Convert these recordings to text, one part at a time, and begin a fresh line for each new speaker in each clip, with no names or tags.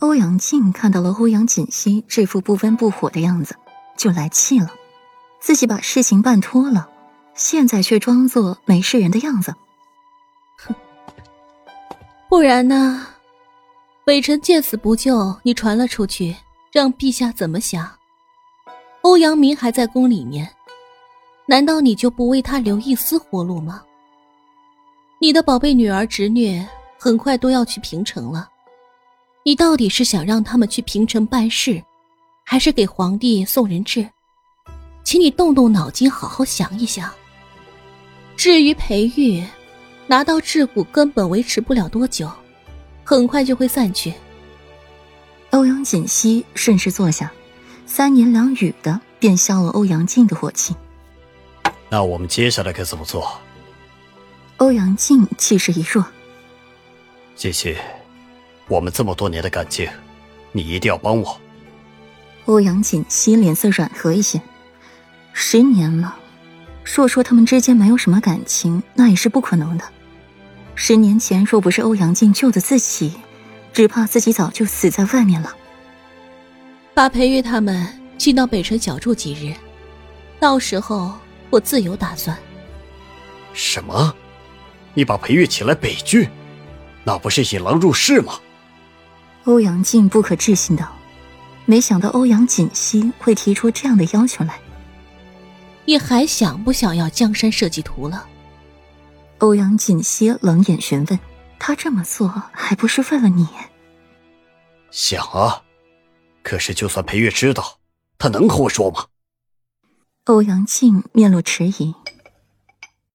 欧阳靖看到了欧阳锦溪这副不温不火的样子，就来气了。自己把事情办脱了，现在却装作没事人的样子。
哼，不然呢？北辰见死不救，你传了出去，让陛下怎么想？欧阳明还在宫里面，难道你就不为他留一丝活路吗？你的宝贝女儿侄女很快都要去平城了。你到底是想让他们去平城办事，还是给皇帝送人质？请你动动脑筋，好好想一想。至于裴玉，拿到桎梏根本维持不了多久，很快就会散去。
欧阳锦溪顺势坐下，三言两语的便消了欧阳靖的火气。
那我们接下来该怎么做？
欧阳靖气势一弱，
谢谢。我们这么多年的感情，你一定要帮我。
欧阳锦熙脸色软和一些。十年了，若说他们之间没有什么感情，那也是不可能的。十年前若不是欧阳靖救的自己，只怕自己早就死在外面了。
把裴玉他们请到北城小住几日，到时候我自有打算。
什么？你把裴玉请来北郡，那不是引狼入室吗？
欧阳靖不可置信道：“没想到欧阳锦溪会提出这样的要求来。
你还想不想要江山设计图了？”
欧阳锦溪冷眼询问：“他这么做还不是为了你？”
想啊，可是就算裴月知道，他能和我说吗？
欧阳靖面露迟疑。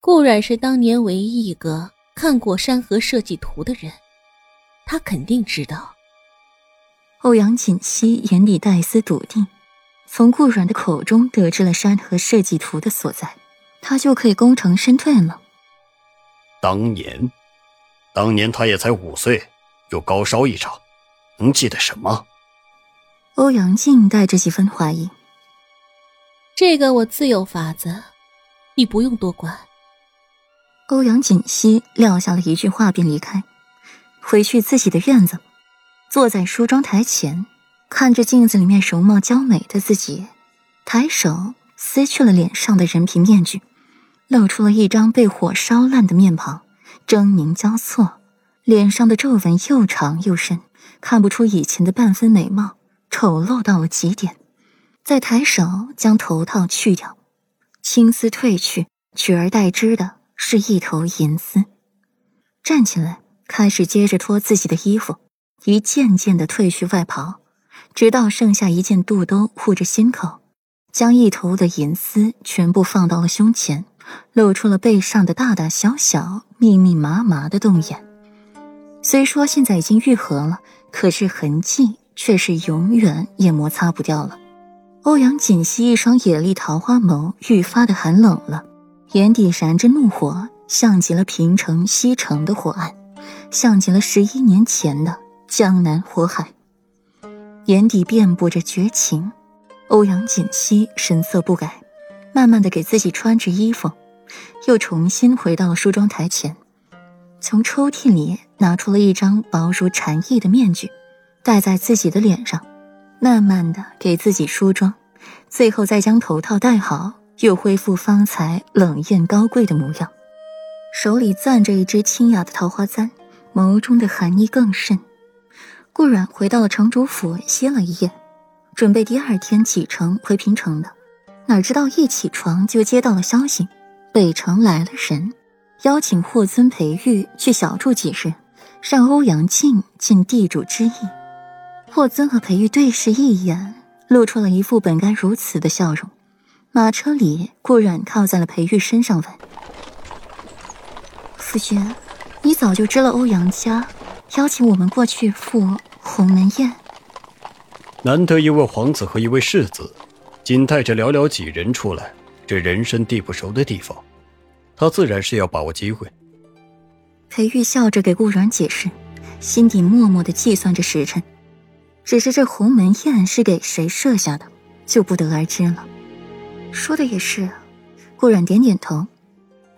顾阮是当年唯一一个看过山河设计图的人，他肯定知道。
欧阳锦溪眼里带丝笃定，从顾阮的口中得知了山河设计图的所在，他就可以功成身退了。
当年，当年他也才五岁，又高烧一场，能记得什么？
欧阳靖带着几分怀疑。
这个我自有法子，你不用多管。
欧阳锦溪撂下了一句话便离开，回去自己的院子。坐在梳妆台前，看着镜子里面容貌娇美的自己，抬手撕去了脸上的人皮面具，露出了一张被火烧烂的面庞，狰狞交错，脸上的皱纹又长又深，看不出以前的半分美貌，丑陋到了极点。再抬手将头套去掉，青丝褪去，取而代之的是一头银丝。站起来，开始接着脱自己的衣服。一件件的褪去外袍，直到剩下一件肚兜护着心口，将一头的银丝全部放到了胸前，露出了背上的大大小小、密密麻麻的洞眼。虽说现在已经愈合了，可是痕迹却是永远也摩擦不掉了。欧阳锦溪一双野丽桃花眸愈发的寒冷了，眼底燃着怒火，像极了平城西城的火案，像极了十一年前的。江南火海，眼底遍布着绝情。欧阳锦溪神色不改，慢慢的给自己穿着衣服，又重新回到了梳妆台前，从抽屉里拿出了一张薄如蝉翼的面具，戴在自己的脸上，慢慢的给自己梳妆，最后再将头套戴好，又恢复方才冷艳高贵的模样，手里攥着一支清雅的桃花簪，眸中的寒意更甚。顾阮回到了城主府歇了一夜，准备第二天启程回平城的。哪知道一起床就接到了消息，北城来了人，邀请霍尊裴玉去小住几日，让欧阳靖尽地主之谊。霍尊和裴玉对视一眼，露出了一副本该如此的笑容。马车里，顾阮靠在了裴玉身上问：“夫君，你早就知了欧阳家？”邀请我们过去赴鸿门宴。
难得一位皇子和一位世子，仅带着寥寥几人出来，这人生地不熟的地方，他自然是要把握机会。
裴玉笑着给顾软解释，心底默默的计算着时辰，只是这鸿门宴是给谁设下的，就不得而知了。说的也是，顾软点点头，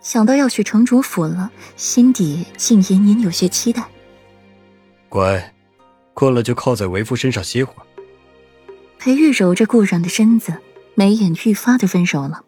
想到要去城主府了，心底竟隐隐有些期待。
乖，困了就靠在为夫身上歇会儿。
裴玉揉着顾然的身子，眉眼愈发的温柔了。